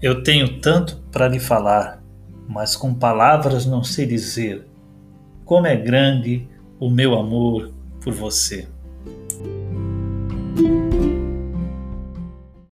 Eu tenho tanto para lhe falar, mas com palavras não sei dizer como é grande o meu amor por você.